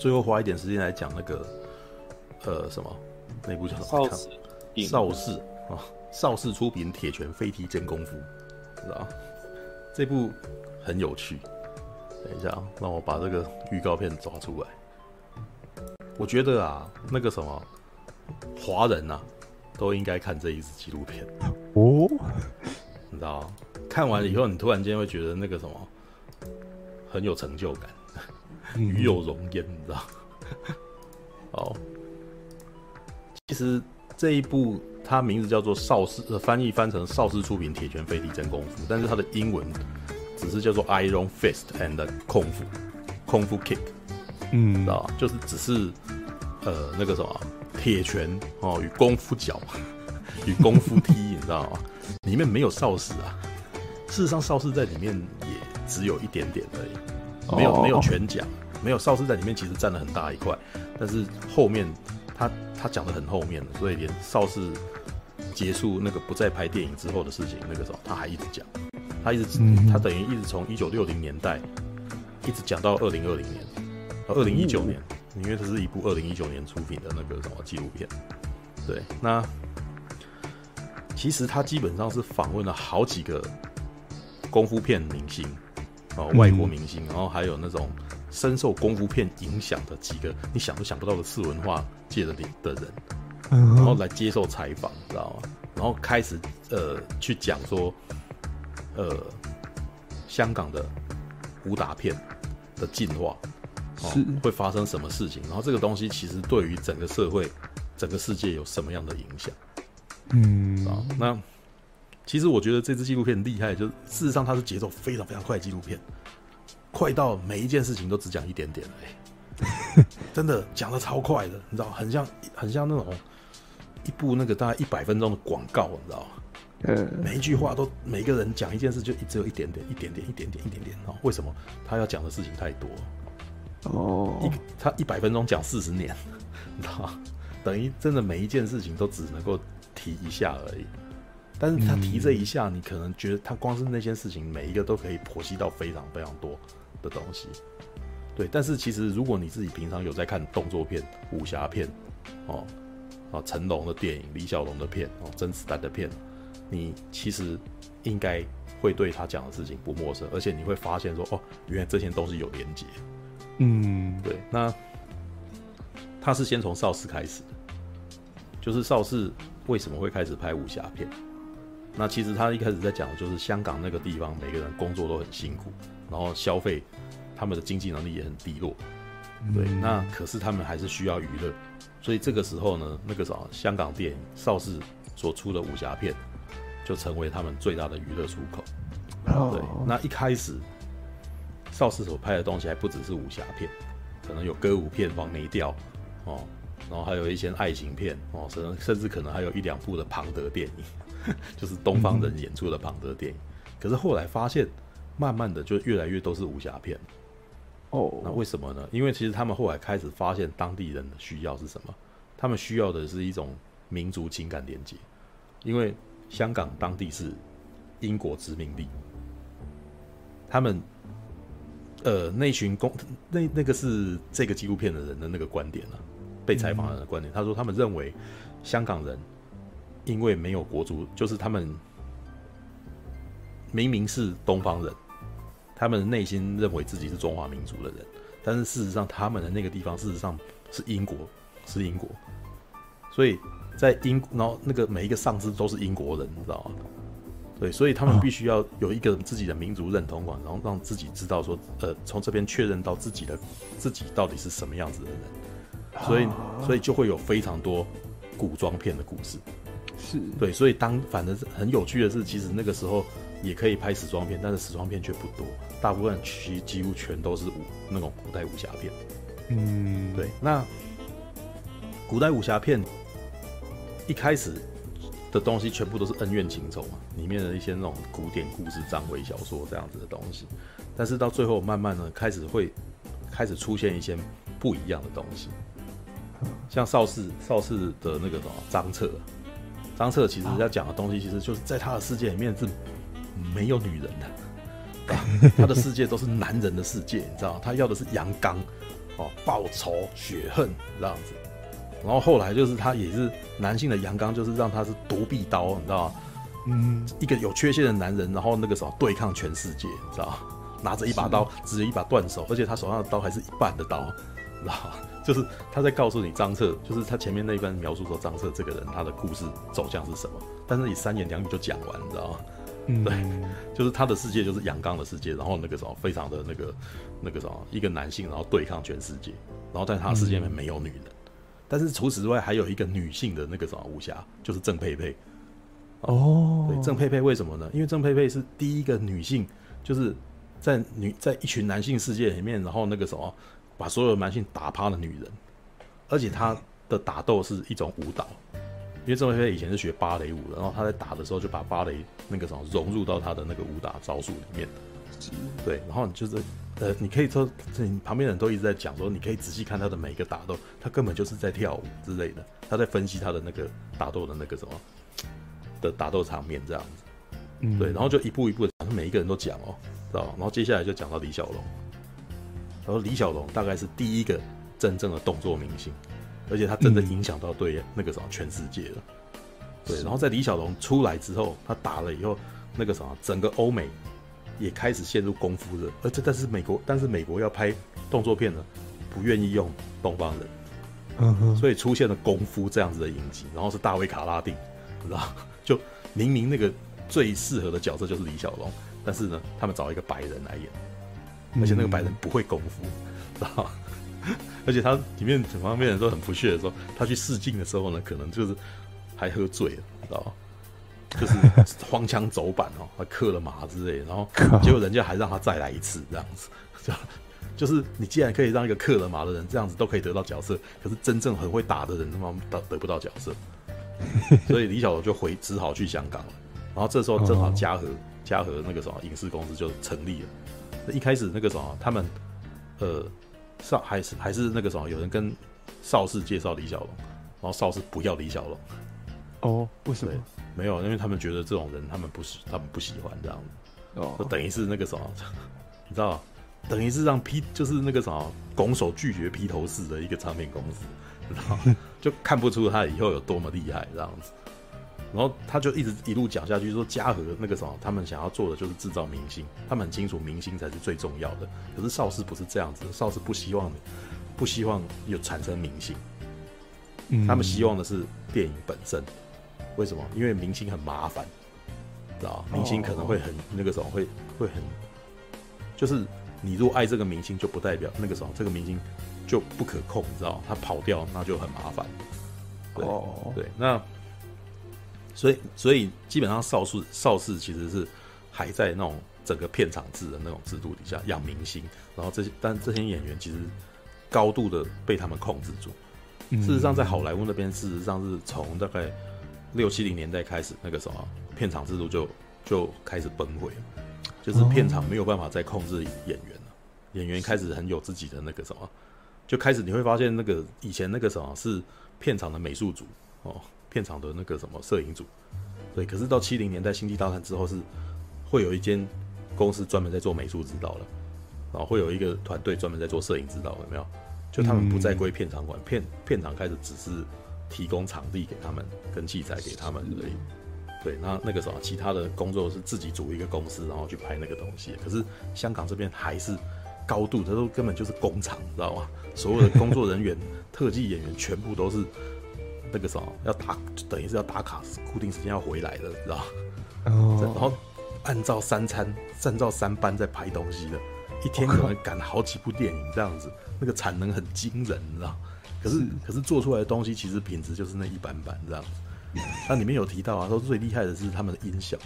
最后花一点时间来讲那个呃什么那部叫什么？邵氏啊，邵氏出品《铁拳飞踢真功夫》，知道这部很有趣。等一下啊，让我把这个预告片抓出来。我觉得啊，那个什么华人呐、啊，都应该看这一支纪录片哦。你知道，看完以后，你突然间会觉得那个什么很有成就感，与有容焉，你知道？哦，其实这一部它名字叫做邵氏，呃，翻译翻成邵氏出品《铁拳飞踢真功夫》，但是它的英文只是叫做 Iron Fist and Kung Fu Kick。嗯，知道吧？就是只是，呃，那个什么铁拳哦，与功夫脚，与功夫踢，你知道吗？里面没有邵氏啊。事实上，邵氏在里面也只有一点点而已，没有没有全讲，没有邵氏在里面其实占了很大一块。但是后面他他讲的很后面，所以连邵氏结束那个不再拍电影之后的事情，那个时候他还一直讲，他一直他等于一直从一九六零年代一直讲到二零二零年。二零一九年，因为这是一部二零一九年出品的那个什么纪录片，对，那其实他基本上是访问了好几个功夫片明星哦，外国明星，然后还有那种深受功夫片影响的几个你想都想不到的次文化界的的人，然后来接受采访，知道吗？然后开始呃去讲说，呃，香港的武打片的进化。是会发生什么事情？然后这个东西其实对于整个社会、整个世界有什么样的影响？嗯啊，那其实我觉得这支纪录片厉害，就是事实上它是节奏非常非常快的纪录片，快到每一件事情都只讲一点点哎，真的讲的超快的，你知道，很像很像那种一部那个大概一百分钟的广告，你知道吗？嗯，每一句话都每个人讲一件事就只有一点点、一点点、一点点、一点点哦。为什么他要讲的事情太多？哦，一他一百分钟讲四十年，你知道吗？等于真的每一件事情都只能够提一下而已。但是他提这一下，你可能觉得他光是那件事情，每一个都可以剖析到非常非常多的东西。对，但是其实如果你自己平常有在看动作片、武侠片，哦，啊，成龙的电影、李小龙的片、哦，甄子丹的片，你其实应该会对他讲的事情不陌生，而且你会发现说，哦，原来这些都是有连结。嗯，对，那他是先从邵氏开始的，就是邵氏为什么会开始拍武侠片？那其实他一开始在讲的就是香港那个地方，每个人工作都很辛苦，然后消费他们的经济能力也很低落，对，那可是他们还是需要娱乐，所以这个时候呢，那个什么香港电影邵氏所出的武侠片就成为他们最大的娱乐出口，对，那一开始。邵氏所拍的东西还不只是武侠片，可能有歌舞片、黄梅调哦，然后还有一些爱情片哦，甚甚至可能还有一两部的庞德电影，就是东方人演出的庞德电影。可是后来发现，慢慢的就越来越都是武侠片。哦，那为什么呢？因为其实他们后来开始发现当地人的需要是什么？他们需要的是一种民族情感连接，因为香港当地是英国殖民地，他们。呃，那群公那那个是这个纪录片的人的那个观点了、啊，被采访的人的观点。他说，他们认为香港人因为没有国族，就是他们明明是东方人，他们内心认为自己是中华民族的人，但是事实上他们的那个地方事实上是英国，是英国，所以在英，然后那个每一个上司都是英国人，你知道吗？对，所以他们必须要有一个自己的民族认同感，然后让自己知道说，呃，从这边确认到自己的自己到底是什么样子的人，所以所以就会有非常多古装片的故事，是。对，所以当反正很有趣的是，其实那个时候也可以拍时装片，但是时装片却不多，大部分其几乎全都是武那种古代武侠片，嗯，对，那古代武侠片一开始。的东西全部都是恩怨情仇嘛，里面的一些那种古典故事、章回小说这样子的东西，但是到最后慢慢的开始会开始出现一些不一样的东西，像邵氏邵氏的那个什么张彻，张彻其实要讲的东西，其实就是在他的世界里面是没有女人的，他的世界都是男人的世界，你知道，他要的是阳刚。哦，报仇雪恨这样子。然后后来就是他也是男性的阳刚，就是让他是独臂刀，你知道吗？嗯，一个有缺陷的男人，然后那个时候对抗全世界，你知道？拿着一把刀，只有一把断手，而且他手上的刀还是一半的刀，知道吗？就是他在告诉你张彻，就是他前面那一段描述说张彻这个人他的故事走向是什么，但是你三言两语就讲完，你知道吗？嗯，对，就是他的世界就是阳刚的世界，然后那个什么非常的那个那个什么一个男性，然后对抗全世界，然后在他的世界里面没有女人，嗯、但是除此之外还有一个女性的那个什么武侠，就是郑佩佩。哦，对，郑佩佩为什么呢？因为郑佩佩是第一个女性，就是在女在一群男性世界里面，然后那个什么把所有男性打趴的女人，而且她的打斗是一种舞蹈。因为郑佩佩以前是学芭蕾舞的，然后她在打的时候就把芭蕾那个什么融入到她的那个武打招数里面。对，然后你就是呃，你可以说，你旁边人都一直在讲说，你可以仔细看他的每一个打斗，他根本就是在跳舞之类的，他在分析他的那个打斗的那个什么的打斗场面这样子。嗯，对，然后就一步一步的讲，每一个人都讲哦，知道？然后接下来就讲到李小龙，然后李小龙大概是第一个真正的动作明星。而且他真的影响到对那个什么全世界了，对。然后在李小龙出来之后，他打了以后，那个什么整个欧美也开始陷入功夫热。而且但是美国，但是美国要拍动作片呢，不愿意用东方人，嗯哼。所以出现了功夫这样子的影集，然后是大卫卡拉丁，你知道？就明明那个最适合的角色就是李小龙，但是呢，他们找一个白人来演，而且那个白人不会功夫，知道？而且他里面整方面人都很不屑的说，他去试镜的时候呢，可能就是还喝醉了，知道吗？就是 荒腔走板哦，他刻了马之类，然后结果人家还让他再来一次这样子，这样就是你既然可以让一个刻了马的人这样子都可以得到角色，可是真正很会打的人他妈得得不到角色，所以李小龙就回只好去香港了。然后这时候正好嘉禾嘉禾那个什么影视公司就成立了，一开始那个什么他们呃。少还是还是那个什么，有人跟邵氏介绍李小龙，然后邵氏不要李小龙。哦，为什么？没有，因为他们觉得这种人他们不是，他们不喜欢这样子。哦，就等于是那个什么，你知道等于是让披就是那个什么拱手拒绝披头士的一个唱片公司，知道 就看不出他以后有多么厉害这样子。然后他就一直一路讲下去，说嘉禾那个什么，他们想要做的就是制造明星，他们很清楚明星才是最重要的。可是邵氏不是这样子，邵氏不希望，不希望有产生明星，他们希望的是电影本身。为什么？因为明星很麻烦，知道明星可能会很那个什么，会会很，就是你如果爱这个明星，就不代表那个什么，这个明星就不可控，你知道他跑掉那就很麻烦。对对，那。所以，所以基本上邵氏邵氏其实是还在那种整个片场制的那种制度底下养明星，然后这些但这些演员其实高度的被他们控制住。事实上，在好莱坞那边，事实上是从大概六七零年代开始，那个什么片场制度就就开始崩溃，就是片场没有办法再控制演员了，演员开始很有自己的那个什么，就开始你会发现那个以前那个什么是片场的美术组哦。片场的那个什么摄影组，对，可是到七零年代星际大战之后是会有一间公司专门在做美术指导了，然后会有一个团队专门在做摄影指导，有没有？就他们不再归片场管，片片场开始只是提供场地给他们跟器材给他们而已。对，那那个什么其他的工作是自己组一个公司，然后去拍那个东西。可是香港这边还是高度，它都根本就是工厂，知道吗？所有的工作人员、特技演员全部都是。那个什么要打，等于是要打卡，固定时间要回来的，知道。然后按照三餐，按照三班在拍东西的，一天可能赶好几部电影这样子，那个产能很惊人，你知道？可是，是可是做出来的东西其实品质就是那一般般这样子。他里面有提到啊，说最厉害的是他们的音效，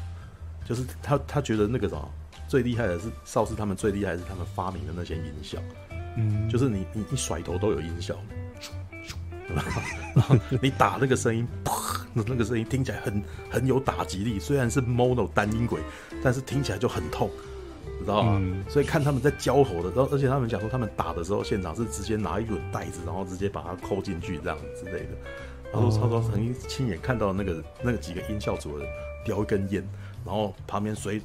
就是他他觉得那个什么最厉害的是邵氏他们最厉害的是他们发明的那些音效，嗯，就是你你一甩头都有音效。然后你打那个声音，砰，那个声音听起来很很有打击力。虽然是 mono 单音轨，但是听起来就很痛，知道吗？嗯、所以看他们在交火的时候，而且他们讲说他们打的时候，现场是直接拿一个袋子，然后直接把它扣进去这样之类的。然后超超曾经亲眼看到那个那个几个音效组的人叼一根烟，然后旁边随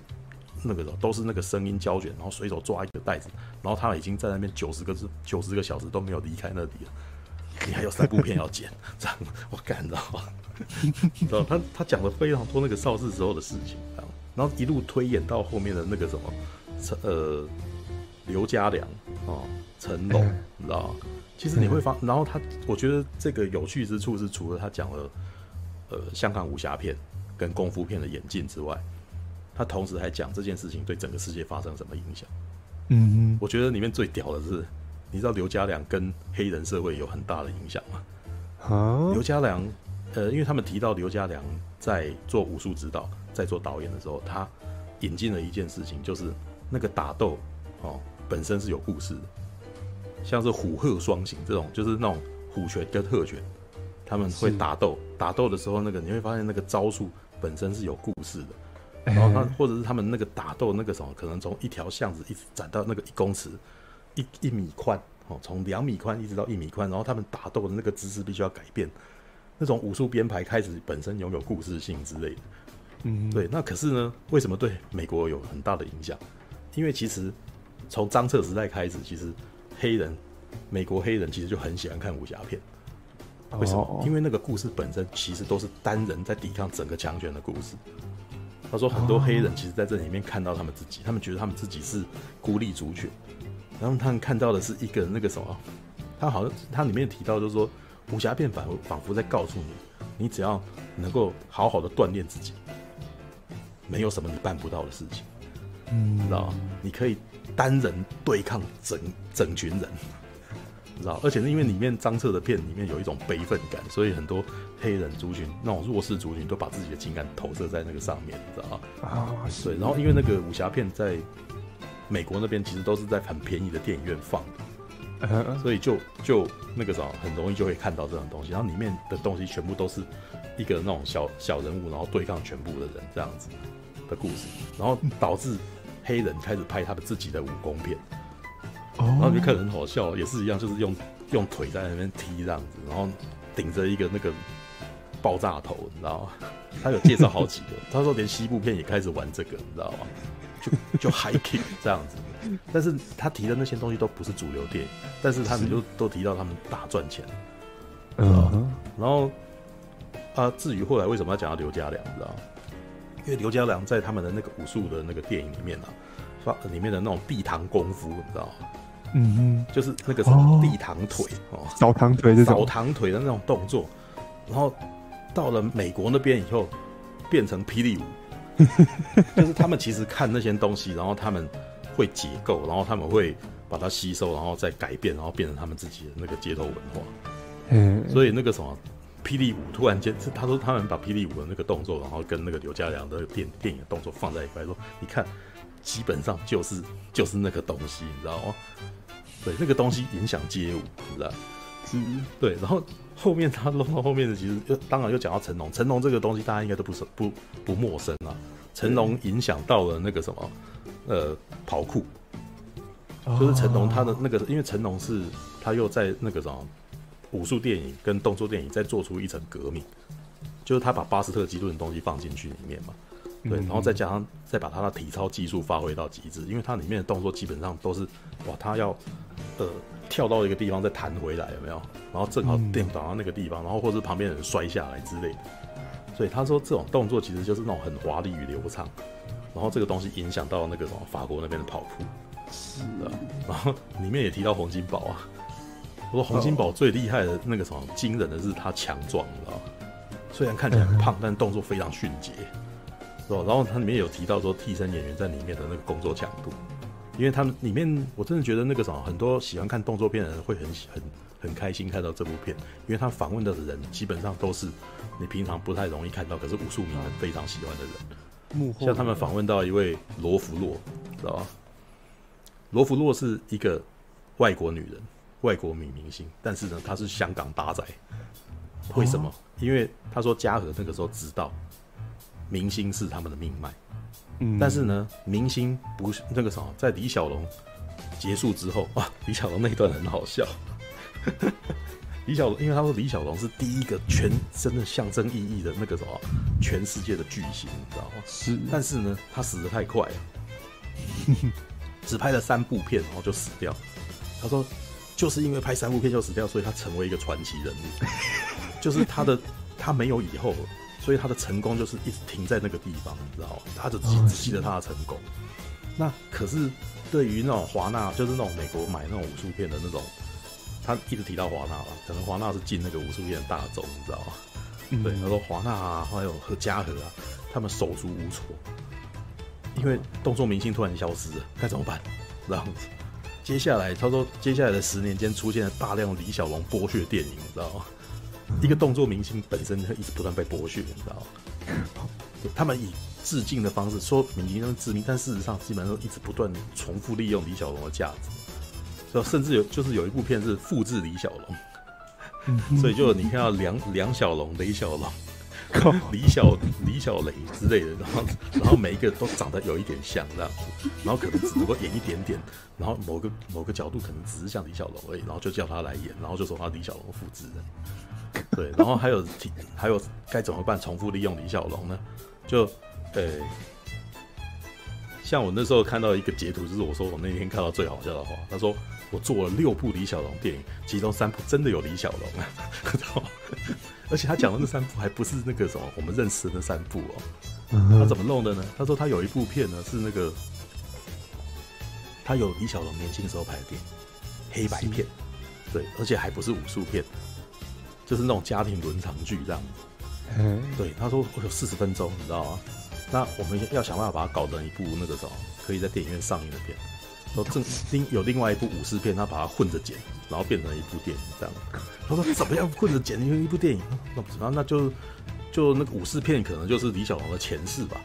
那个都是那个声音胶卷，然后随手抓一个袋子，然后他已经在那边九十个字九十个小时都没有离开那里了。你还有三部片要剪，这样我干，知道吗？知道他他讲了非常多那个邵氏时候的事情，然后一路推演到后面的那个什么，陈呃刘家良哦，成龙，你知道吗？其实你会发，然后他我觉得这个有趣之处是，除了他讲了呃香港武侠片跟功夫片的演进之外，他同时还讲这件事情对整个世界发生什么影响。嗯嗯，我觉得里面最屌的是。你知道刘家良跟黑人社会有很大的影响吗？啊，刘家良，呃，因为他们提到刘家良在做武术指导、在做导演的时候，他引进了一件事情，就是那个打斗哦，本身是有故事的，像是虎鹤双形这种，就是那种虎拳跟鹤拳，他们会打斗，打斗的时候，那个你会发现那个招数本身是有故事的，然后他或者是他们那个打斗那个什么，可能从一条巷子一直展到那个一公尺。一一米宽哦，从两米宽一直到一米宽，然后他们打斗的那个姿势必须要改变，那种武术编排开始本身拥有故事性之类的，嗯，对。那可是呢，为什么对美国有很大的影响？因为其实从张彻时代开始，其实黑人美国黑人其实就很喜欢看武侠片。为什么？因为那个故事本身其实都是单人在抵抗整个强权的故事。他说很多黑人其实在这里面看到他们自己，他们觉得他们自己是孤立族群。然后他们看到的是一个那个什么，他好像他里面提到就是说，武侠片仿佛仿佛在告诉你，你只要能够好好的锻炼自己，没有什么你办不到的事情，嗯，知道吗？你可以单人对抗整整群人，知道？而且是因为里面张彻的片里面有一种悲愤感，所以很多黑人族群那种弱势族群都把自己的情感投射在那个上面，知道吗？啊，对。然后因为那个武侠片在。美国那边其实都是在很便宜的电影院放的，所以就就那个啥，很容易就会看到这种东西。然后里面的东西全部都是一个那种小小人物，然后对抗全部的人这样子的故事，然后导致黑人开始拍他们自己的武功片，然后就看得很好笑，也是一样，就是用用腿在那边踢这样子，然后顶着一个那个爆炸头，你知道吗？他有介绍好几个，他说连西部片也开始玩这个，你知道吗？就 就 high kick 这样子，但是他提的那些东西都不是主流电影，但是他们就都提到他们大赚钱，嗯，然后啊，至于后来为什么要讲到刘家良，你知道吗？因为刘家良在他们的那个武术的那个电影里面啊，发里面的那种地堂功夫，你知道吗？嗯哼，就是那个什么地堂腿哦，扫堂腿这种。扫堂腿的那种动作，然后到了美国那边以后，变成霹雳舞。就是他们其实看那些东西，然后他们会解构，然后他们会把它吸收，然后再改变，然后变成他们自己的那个街头文化。嗯，所以那个什么霹雳舞，突然间是他说他们把霹雳舞的那个动作，然后跟那个刘家良的电电影的动作放在一块，说你看，基本上就是就是那个东西，你知道吗？对，那个东西影响街舞，你知道？嗯，对，然后。后面他弄到后面的，其实又当然又讲到成龙。成龙这个东西，大家应该都不是不不陌生啊。成龙影响到了那个什么，呃，跑酷，就是成龙他的那个，因为成龙是他又在那个什么武术电影跟动作电影再做出一层革命，就是他把巴斯特基顿的东西放进去里面嘛，对，然后再加上再把他的体操技术发挥到极致，因为他里面的动作基本上都是哇，他要呃。跳到一个地方再弹回来，有没有？然后正好电倒到那个地方，然后或者是旁边人摔下来之类的。所以他说这种动作其实就是那种很华丽与流畅。然后这个东西影响到那个什么法国那边的跑酷。是的。然后里面也提到洪金宝啊，我说洪金宝最厉害的那个什么惊人的是他强壮，你知道吗？虽然看起来很胖，但动作非常迅捷，然后它里面有提到说替身演员在里面的那个工作强度。因为他们里面，我真的觉得那个什么，很多喜欢看动作片的人会很很很开心看到这部片，因为他访问到的人基本上都是你平常不太容易看到，可是武术迷们非常喜欢的人。幕后像他们访问到一位罗弗洛，知道吧？罗弗洛是一个外国女人，外国女明星，但是呢，她是香港大仔。为什么？因为他说嘉禾那个时候知道明星是他们的命脉。嗯但是呢，明星不是那个什么，在李小龙结束之后啊，李小龙那一段很好笑。李小龙，因为他说李小龙是第一个全真的象征意义的那个什么，全世界的巨星，你知道吗？是。但是呢，他死的太快了，只拍了三部片，然后就死掉。他说，就是因为拍三部片就死掉，所以他成为一个传奇人物。就是他的他没有以后，所以他的成功就是一直停在那个地方，你知道吗？他就只只记得他的成功。那可是对于那种华纳，就是那种美国买那种武术片的那种，他一直提到华纳嘛，可能华纳是进那个武术片的大宗，你知道吗？嗯、对，他说华纳啊，还有和嘉禾啊，他们手足无措，因为动作明星突然消失了，该怎么办？这样子，接下来他说，接下来的十年间出现了大量李小龙剥削电影，你知道吗？一个动作明星本身一直不断被剥削，你知道吗？他们以致敬的方式说明星那致命，但事实上基本上都一直不断重复利用李小龙的价值，所以甚至有就是有一部片是复制李小龙。所以就你看到梁梁小龙、李小龙、李小李小雷之类的，然后然后每一个都长得有一点像这样子，然后可能只能够演一点点，然后某个某个角度可能只是像李小龙而已，然后就叫他来演，然后就说他李小龙复制人。对，然后还有还有该怎么办？重复利用李小龙呢？就对，像我那时候看到一个截图，就是我说我那天看到最好笑的话，他说。我做了六部李小龙电影，其中三部真的有李小龙啊，而且他讲的那三部还不是那个什么我们认识的那三部哦。他怎么弄的呢？他说他有一部片呢是那个，他有李小龙年轻时候拍的电影，黑白片，对，而且还不是武术片，就是那种家庭伦常剧这样子。对，他说我有四十分钟，你知道吗？那我们要想办法把它搞成一部那个什么可以在电影院上映的片。然后正另有另外一部武士片，他把它混着剪，然后变成一部电影这样。他说怎么样混着剪成一部电影？那不知道，那就就那个武士片可能就是李小龙的前世吧。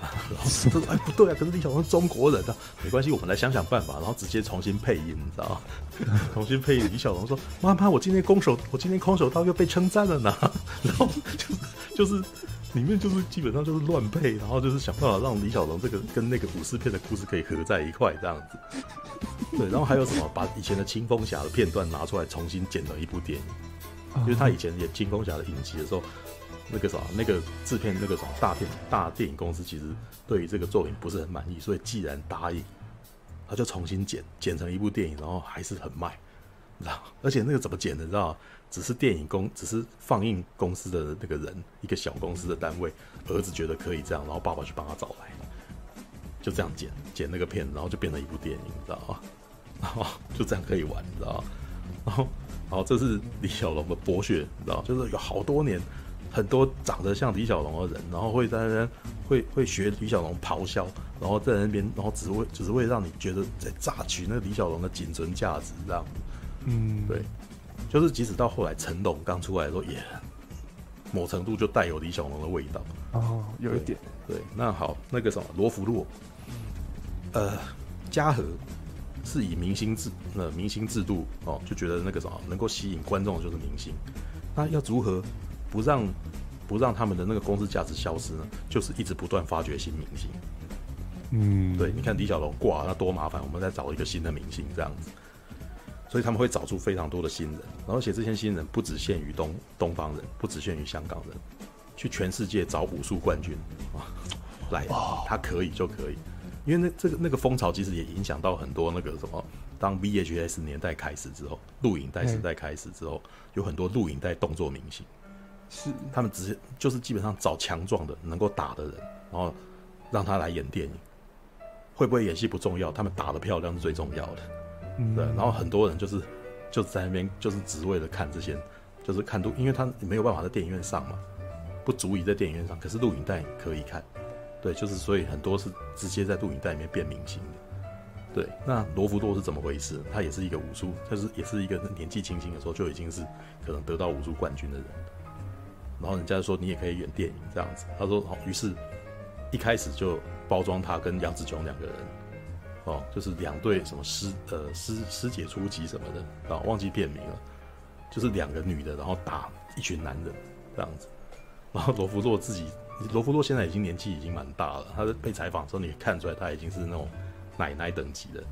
然后说哎不对啊，可是李小龙是中国人啊，没关系，我们来想想办法，然后直接重新配音，你知道吗？重新配音李小龙说妈妈，我今天空手，我今天空手道又被称赞了呢。然后就就是。里面就是基本上就是乱配，然后就是想办法让李小龙这个跟那个武士片的故事可以合在一块这样子。对，然后还有什么把以前的青蜂侠的片段拿出来重新剪了一部电影，因为他以前演青蜂侠的影集的时候，那个啥那个制片那个什么大片大电影公司其实对于这个作品不是很满意，所以既然答应，他就重新剪剪成一部电影，然后还是很卖，你知道？而且那个怎么剪的，你知道？只是电影公，只是放映公司的那个人，一个小公司的单位，儿子觉得可以这样，然后爸爸去帮他找来，就这样剪剪那个片，然后就变成一部电影，你知道吗？然 后就这样可以玩，你知道吗？然后，然后这是李小龙的剥削，你知道吗？就是有好多年，很多长得像李小龙的人，然后会在那边会会学李小龙咆哮，然后在那边，然后只会只会让你觉得在榨取那李小龙的仅存价值，这样，嗯，对。就是即使到后来成龙刚出来的时候，也某程度就带有李小龙的味道哦，有一点对。对，那好，那个什么罗福洛，呃，嘉禾是以明星制呃明星制度哦，就觉得那个什么能够吸引观众的就是明星。那要如何不让不让他们的那个公司价值消失呢？就是一直不断发掘新明星。嗯，对，你看李小龙挂那多麻烦，我们再找一个新的明星这样子。所以他们会找出非常多的新人，然后而且这些新人不只限于东东方人，不只限于香港人，去全世界找武术冠军啊，来，他可以就可以，因为那这个那个风潮其实也影响到很多那个什么，当 VHS 年代开始之后，录影带时代开始之后，有很多录影带动作明星，是。他们只是就是基本上找强壮的能够打的人，然后让他来演电影，会不会演戏不重要，他们打得漂亮是最重要的。对，然后很多人就是就在那边，就是只为了看这些，就是看录，因为他没有办法在电影院上嘛，不足以在电影院上，可是录影带可以看，对，就是所以很多是直接在录影带里面变明星的。对，那罗福多是怎么回事？他也是一个武术，他是也是一个年纪轻轻的时候就已经是可能得到武术冠军的人，然后人家说你也可以演电影这样子，他说好，于是一开始就包装他跟杨紫琼两个人。哦，就是两对什么师呃师师姐初级什么的啊，忘记片名了，就是两个女的，然后打一群男人这样子。然后罗福洛自己，罗福洛现在已经年纪已经蛮大了，他在被采访的时候，你看出来他已经是那种奶奶等级的，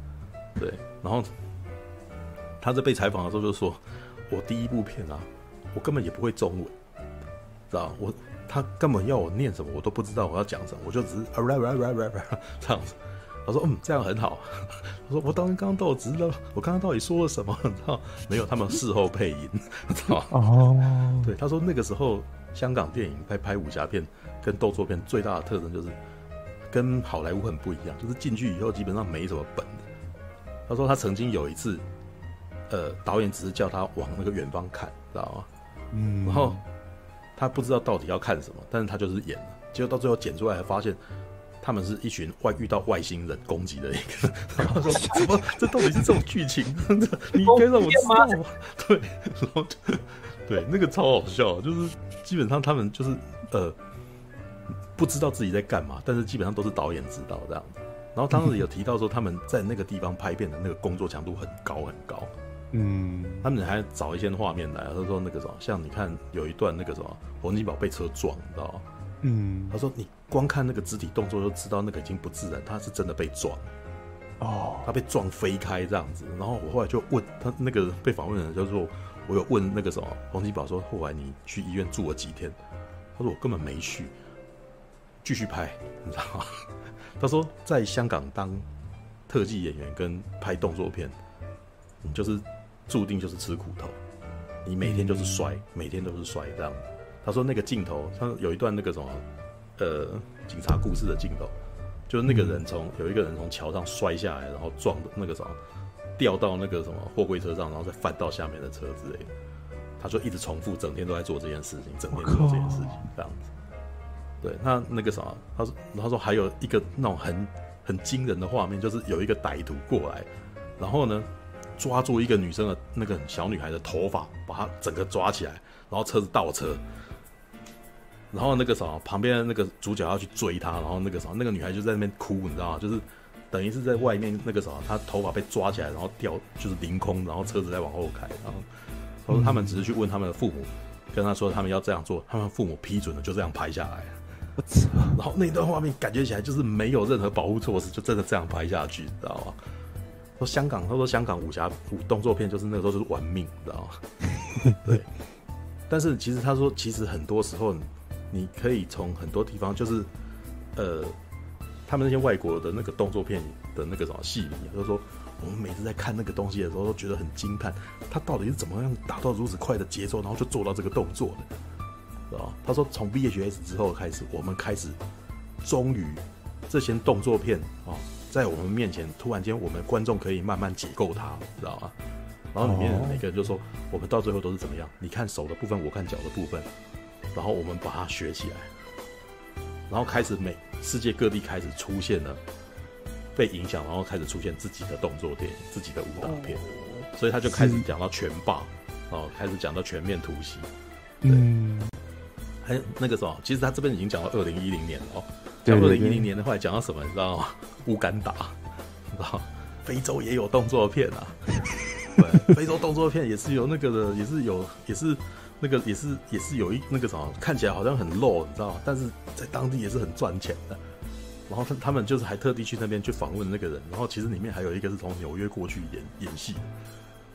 对。然后他在被采访的时候就说：“我第一部片啊，我根本也不会中文，知道我他根本要我念什么我都不知道我要讲什么，我就只是啊啦啦啦啦啦这样子。”他说嗯，这样很好。他说我当时刚刚都有知道，我刚刚到底说了什么？你知道没有？他们事后配音，知道吗？哦，对，他说那个时候香港电影拍拍武侠片跟动作片最大的特征就是跟好莱坞很不一样，就是进去以后基本上没什么本的。他说他曾经有一次，呃，导演只是叫他往那个远方看，知道吗？嗯，然后他不知道到底要看什么，但是他就是演了，结果到最后剪出来，发现他们是一群外遇到外星人攻击的一个。然后说：“怎么？这到底是这种剧情？你应该让我知道吗？” 对，然后对那个超好笑，就是基本上他们就是呃不知道自己在干嘛，但是基本上都是导演知道这样子。然后当时有提到说他们在那个地方拍片的那个工作强度很高很高。嗯，他们还找一些画面来，他说那个什么，像你看有一段那个什么，洪金宝被车撞，你知道吗？嗯，他说你光看那个肢体动作就知道那个已经不自然，他是真的被撞，哦，他被撞飞开这样子。然后我后来就问他那个被访问的人，就说我有问那个什么洪金宝说，后来你去医院住了几天？他说我根本没去，继续拍，你知道吗？他说在香港当特技演员跟拍动作片，你就是。注定就是吃苦头，你每天就是摔，嗯、每天都是摔这样。他说那个镜头，他有一段那个什么，呃，警察故事的镜头，就是那个人从、有一个人从桥上摔下来，然后撞的那个什么，掉到那个什么货柜车上，然后再翻到下面的车之类的。他就一直重复，整天都在做这件事情，整天做这件事情这样子。对，那那个什么，他说，他说还有一个那种很很惊人的画面，就是有一个歹徒过来，然后呢。抓住一个女生的那个小女孩的头发，把她整个抓起来，然后车子倒车，然后那个什么旁边那个主角要去追她，然后那个什么那个女孩就在那边哭，你知道吗？就是等于是在外面那个什么，她头发被抓起来，然后掉就是凌空，然后车子在往后开，然后他说他们只是去问他们的父母，跟他说他们要这样做，他们父母批准了，就这样拍下来。然后那段画面感觉起来就是没有任何保护措施，就真的这样拍下去，你知道吗？说香港，他说香港武侠武动作片就是那个时候就是玩命，你知道吗？对。但是其实他说，其实很多时候你可以从很多地方，就是呃，他们那些外国的那个动作片的那个什么戏迷，就是说我们每次在看那个东西的时候，都觉得很惊叹，他到底是怎么样达到如此快的节奏，然后就做到这个动作的，知道？他说从 VHS 之后开始，我们开始终于这些动作片啊。在我们面前，突然间，我们观众可以慢慢解构它，知道吗？然后里面每个人就说：“我们到最后都是怎么样？你看手的部分，我看脚的部分，然后我们把它学起来，然后开始每世界各地开始出现了被影响，然后开始出现自己的动作电影、自己的武打片，所以他就开始讲到拳霸，哦，开始讲到全面突袭，嗯，还有那个什么，其实他这边已经讲到二零一零年了哦。”讲二零一零年的话，讲到什么你知道吗？乌干达，知道非洲也有动作片啊。对，非洲动作片也是有那个的，也是有，也是那个，也是也是有一那个什么，看起来好像很 low，你知道吗？但是在当地也是很赚钱的。然后他他们就是还特地去那边去访问那个人，然后其实里面还有一个是从纽约过去演演戏。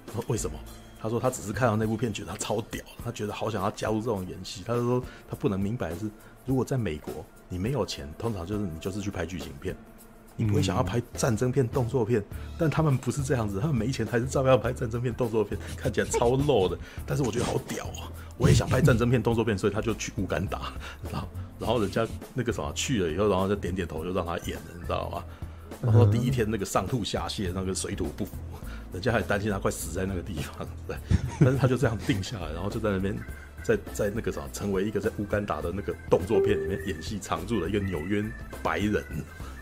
然后为什么？他说他只是看到那部片觉得他超屌，他觉得好想要加入这种演戏。他就说他不能明白是，如果在美国。你没有钱，通常就是你就是去拍剧情片，你不会想要拍战争片、动作片。但他们不是这样子，他们没钱还是照样要拍战争片、动作片，看起来超 low 的。但是我觉得好屌啊！我也想拍战争片、动作片，所以他就去乌干达，然后然后人家那个什么去了以后，然后就点点头，就让他演了，你知道吗？然后第一天那个上吐下泻，那个水土不服，人家还担心他快死在那个地方，对。但是他就这样定下来，然后就在那边。在在那个啥，成为一个在乌干达的那个动作片里面演戏常驻的一个纽约白人，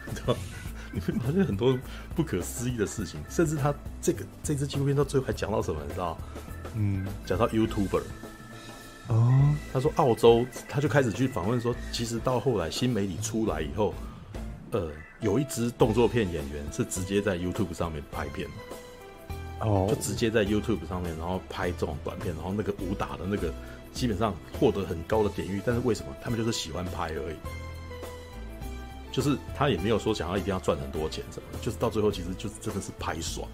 你知道？你会发现很多不可思议的事情，甚至他这个这支纪录片到最后还讲到什么，你知道？嗯，讲到 YouTuber 哦，他说澳洲他就开始去访问说，其实到后来新媒体出来以后，呃，有一支动作片演员是直接在 YouTube 上面拍片，哦，就直接在 YouTube 上面，然后拍这种短片，然后那个武打的那个。基本上获得很高的点阅，但是为什么他们就是喜欢拍而已？就是他也没有说想要一定要赚很多钱什么的，就是到最后其实就是真的是拍爽，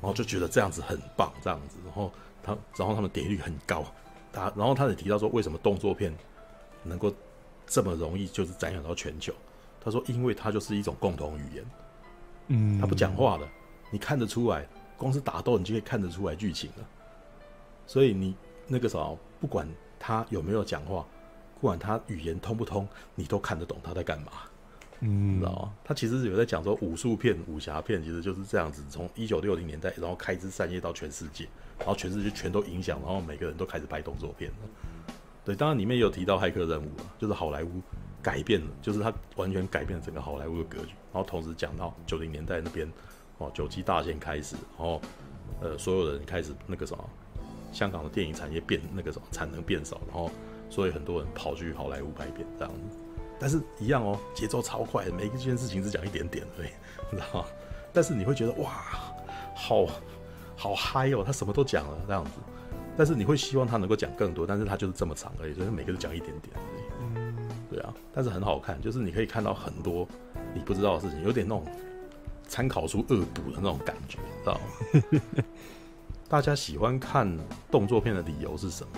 然后就觉得这样子很棒，这样子，然后他然后他们点击率很高，他然后他也提到说为什么动作片能够这么容易就是展演到全球？他说因为它就是一种共同语言，嗯，他不讲话的，你看得出来，光是打斗你就可以看得出来剧情了。所以你那个时候，不管他有没有讲话，不管他语言通不通，你都看得懂他在干嘛。嗯，知道吗？他其实有在讲说武术片、武侠片，其实就是这样子，从一九六零年代，然后开枝散叶到全世界，然后全世界全都影响，然后每个人都开始拍动作片了。对，当然里面也有提到骇客任务啊，就是好莱坞改变了，就是他完全改变了整个好莱坞的格局。然后同时讲到九零年代那边，哦，九七大限开始，然后呃，所有人开始那个什么，香港的电影产业变那个什么产能变少，然后所以很多人跑去好莱坞拍片这样子。但是一样哦，节奏超快，每一件事情只讲一点点而已，你知道吗？但是你会觉得哇，好好嗨哦，他什么都讲了这样子。但是你会希望他能够讲更多，但是他就是这么长而已，就是每个都讲一点点而已。对啊，但是很好看，就是你可以看到很多你不知道的事情，有点那种参考书恶补的那种感觉，知道吗？大家喜欢看动作片的理由是什么？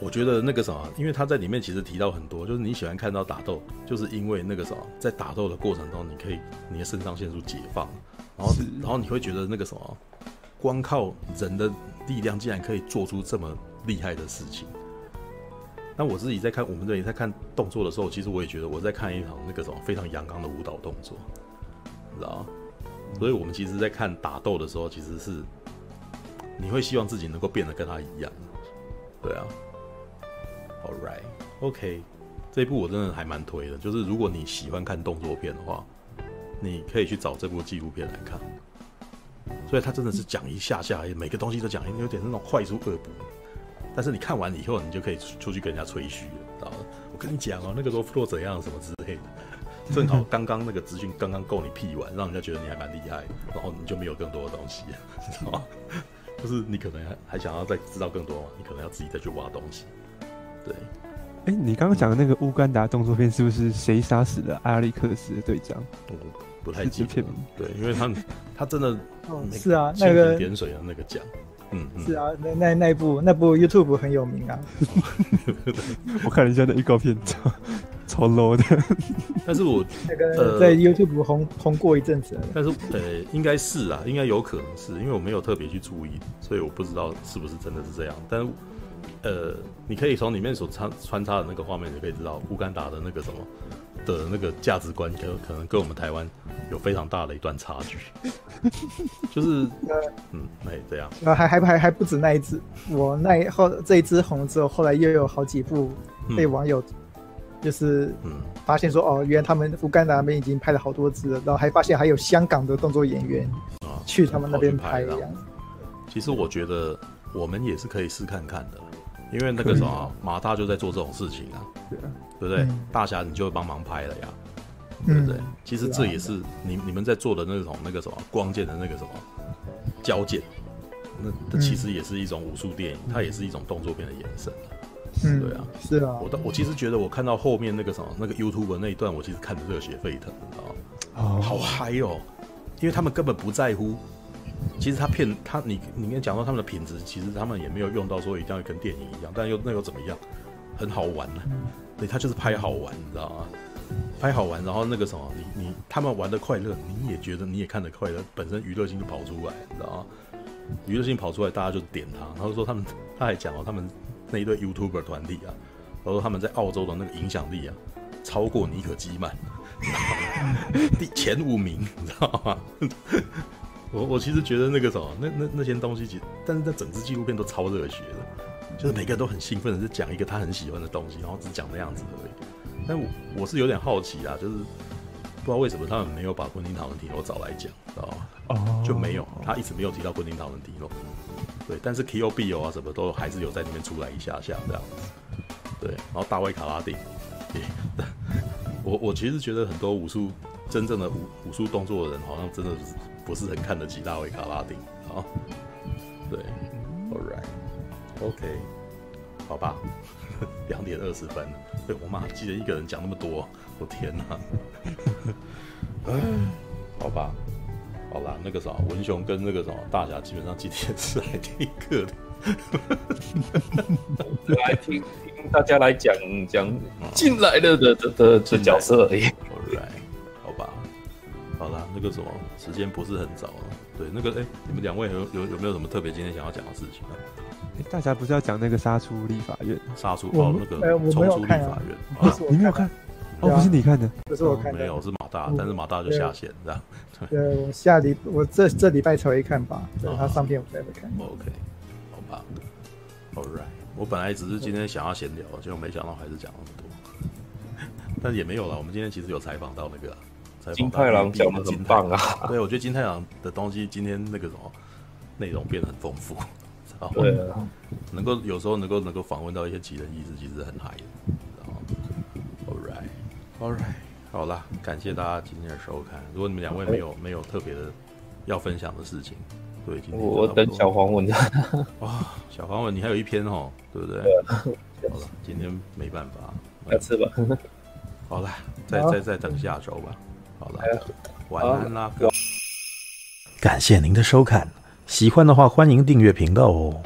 我觉得那个什么，因为他在里面其实提到很多，就是你喜欢看到打斗，就是因为那个什么，在打斗的过程中，你可以你的肾上腺素解放，然后然后你会觉得那个什么，光靠人的力量竟然可以做出这么厉害的事情。那我自己在看我们这里在看动作的时候，其实我也觉得我在看一场那个什么非常阳刚的舞蹈动作，你知道吗？所以我们其实在看打斗的时候，其实是你会希望自己能够变得跟他一样，对啊。Alright，OK，这一部我真的还蛮推的。就是如果你喜欢看动作片的话，你可以去找这部纪录片来看。所以他真的是讲一下下，每个东西都讲，有点那种快速恶补。但是你看完以后，你就可以出去跟人家吹嘘了，知道吗？我跟你讲哦，那个时候做怎样什么之类的，正好 刚刚那个资讯刚刚够你屁完，让人家觉得你还蛮厉害，然后你就没有更多的东西，知道吗？就是你可能还还想要再知道更多嘛，你可能要自己再去挖东西。对，哎、欸，你刚刚讲的那个乌干达动作片是不是谁杀死了阿历克斯的队长？我不太记得。对，因为他 他真的是啊，那个点水的那个奖，嗯，是啊，那那那部那部 YouTube 很有名啊。我看了一下那预告片，超超 low 的。但是我那个在 YouTube 红红过一阵子。但是呃，应该是啊，应该有可能是因为我没有特别去注意，所以我不知道是不是真的是这样。但是。呃，你可以从里面所穿穿插的那个画面，就可以知道乌干达的那个什么的那个价值观，可可能跟我们台湾有非常大的一段差距。就是，嗯，哎，这样。呃，还还还还不止那一只，我那后这一只红之后，后来又有好几部被网友就是嗯发现说，哦，原来他们乌干达那边已经拍了好多支了，然后还发现还有香港的动作演员啊去他们那边拍一样。其实我觉得我们也是可以试看看的。因为那个什么马大就在做这种事情啊，对不对？嗯、大侠你就会帮忙拍了呀，对不对？嗯、其实这也是你你们在做的那种那个什么光剑的那个什么交剑，那这其实也是一种武术电影，嗯、它也是一种动作片的延伸。嗯，对啊，是啊。我我其实觉得我看到后面那个什么那个 YouTube 那一段，我其实看得热血沸腾，你知道吗？哦，好嗨哦！因为他们根本不在乎。其实他骗他，你你跟讲到他们的品质，其实他们也没有用到说一定要跟电影一样，但又那又怎么样？很好玩呢、啊，对，他就是拍好玩，你知道吗？拍好玩，然后那个什么，你你他们玩的快乐，你也觉得你也看得快乐，本身娱乐性就跑出来，你知道吗？娱乐性跑出来，大家就点他，然后说他们他还讲哦，他们那一对 YouTuber 团体啊，然后说他们在澳洲的那个影响力啊，超过尼可基曼，第前五名，你知道吗？我我其实觉得那个什么，那那那些东西，其实但是在整支纪录片都超热血的，就是每个人都很兴奋的，是讲一个他很喜欢的东西，然后只讲那样子而已。但我我是有点好奇啊，就是不知道为什么他们没有把昆汀塔伦提诺找来讲，知道吗？哦，就没有，他一直没有提到昆汀塔伦提诺。对，但是 Kill Bill 啊什么都还是有在里面出来一下下这样子。对，然后大卫卡拉丁，对，我我其实觉得很多武术真正的武武术动作的人，好像真的是。不是很看得起大卫卡拉丁啊，对，All right，OK，好吧，两点二十分，对，我妈记得一个人讲那么多，我天哪，好吧，好啦，那个啥，文雄跟那个什么大侠，基本上今天是来听课的，来听听大家来讲讲进来的的的的角色而已。那个什么时间不是很早了。对，那个哎、欸，你们两位有有有没有什么特别今天想要讲的事情啊？欸、大家不是要讲那个杀出立法院？杀出哦，那个冲出立法院，你没有看？哦，不是你看的，不是我看的，没有，是马大，但是马大就下线这样。对，我下礼我这这礼拜才会看吧，对，他上片我才会看。OK，好吧，All right，我本来只是今天想要闲聊，结果没想到还是讲那么多，但也没有了。我们今天其实有采访到那个。金太郎讲的很棒啊！对，我觉得金太郎的东西今天那个什么内容变得很丰富，然后，能够有时候能够能够访问到一些奇人异事，其实很嗨的。然后，All right，All right，好啦，感谢大家今天的收看。如果你们两位没有没有特别的要分享的事情，对，今天我等小黄文的。哇，小黄文，你还有一篇哦，对不对？好了，今天没办法，下次吧。好了，再再再等下周吧。好了，晚安啦，哥。感谢您的收看，喜欢的话欢迎订阅频道哦。